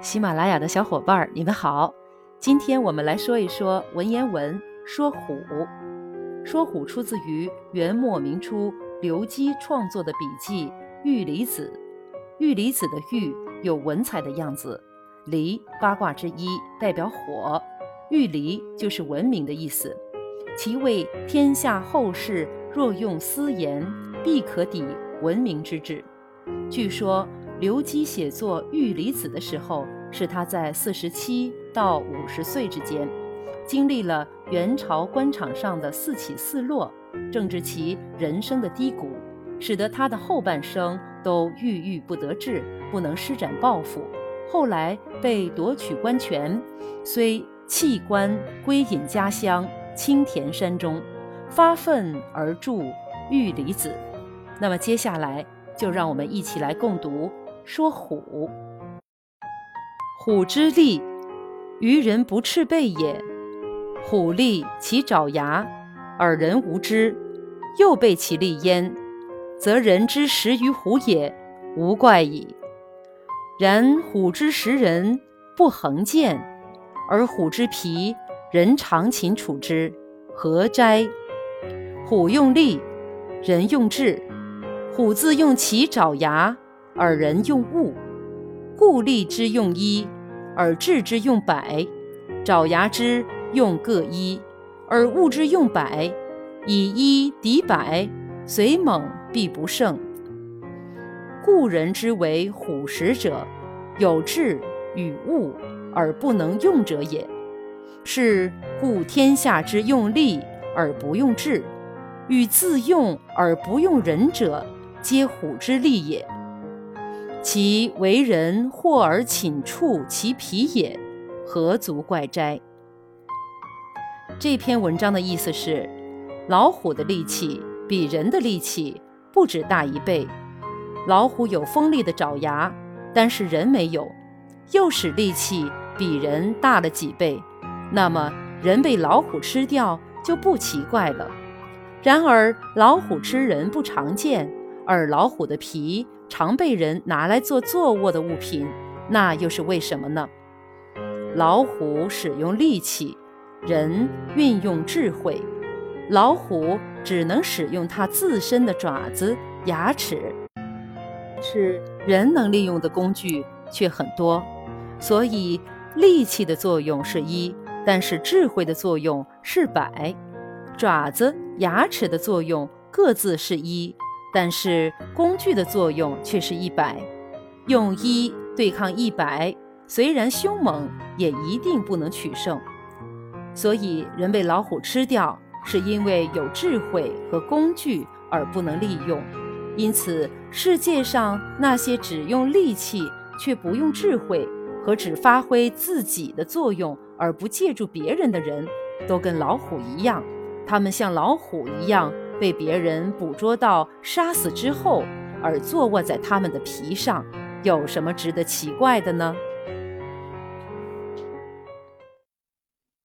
喜马拉雅的小伙伴儿，你们好。今天我们来说一说文言文“说虎”。说虎出自于元末明初刘基创作的笔记《玉离子》。玉离子的“玉”有文采的样子，“离”八卦之一，代表火，玉离就是文明的意思。其谓天下后世若用私言，必可抵文明之志。据说。刘基写作《玉离子》的时候，是他在四十七到五十岁之间，经历了元朝官场上的四起四落，正值其人生的低谷，使得他的后半生都郁郁不得志，不能施展抱负。后来被夺取官权，虽弃官归隐家乡青田山中，发愤而著《玉离子》。那么接下来就让我们一起来共读。说虎，虎之利，于人不赤背也。虎利其爪牙，而人无知，又被其利焉，则人之食于虎也，无怪矣。然虎之食人，不恒见，而虎之皮，人常勤处之，何哉？虎用力，人用智。虎自用其爪牙。而人用物，故利之用一，而智之用百；爪牙之用各一，而物之用百。以一敌百，虽猛必不胜。故人之为虎食者，有智与物而不能用者也。是故天下之用力而不用智，与自用而不用人者，皆虎之利也。其为人惑而寝处其皮也，何足怪哉？这篇文章的意思是，老虎的力气比人的力气不止大一倍。老虎有锋利的爪牙，但是人没有，又使力气比人大了几倍。那么人被老虎吃掉就不奇怪了。然而老虎吃人不常见，而老虎的皮。常被人拿来做坐卧的物品，那又是为什么呢？老虎使用力气，人运用智慧。老虎只能使用它自身的爪子、牙齿，是人能利用的工具却很多。所以力气的作用是一，但是智慧的作用是百。爪子、牙齿的作用各自是一。但是工具的作用却是一百，用一对抗一百，虽然凶猛，也一定不能取胜。所以人被老虎吃掉，是因为有智慧和工具而不能利用。因此，世界上那些只用力气却不用智慧，和只发挥自己的作用而不借助别人的人，都跟老虎一样。他们像老虎一样。被别人捕捉到、杀死之后，而坐卧在他们的皮上，有什么值得奇怪的呢？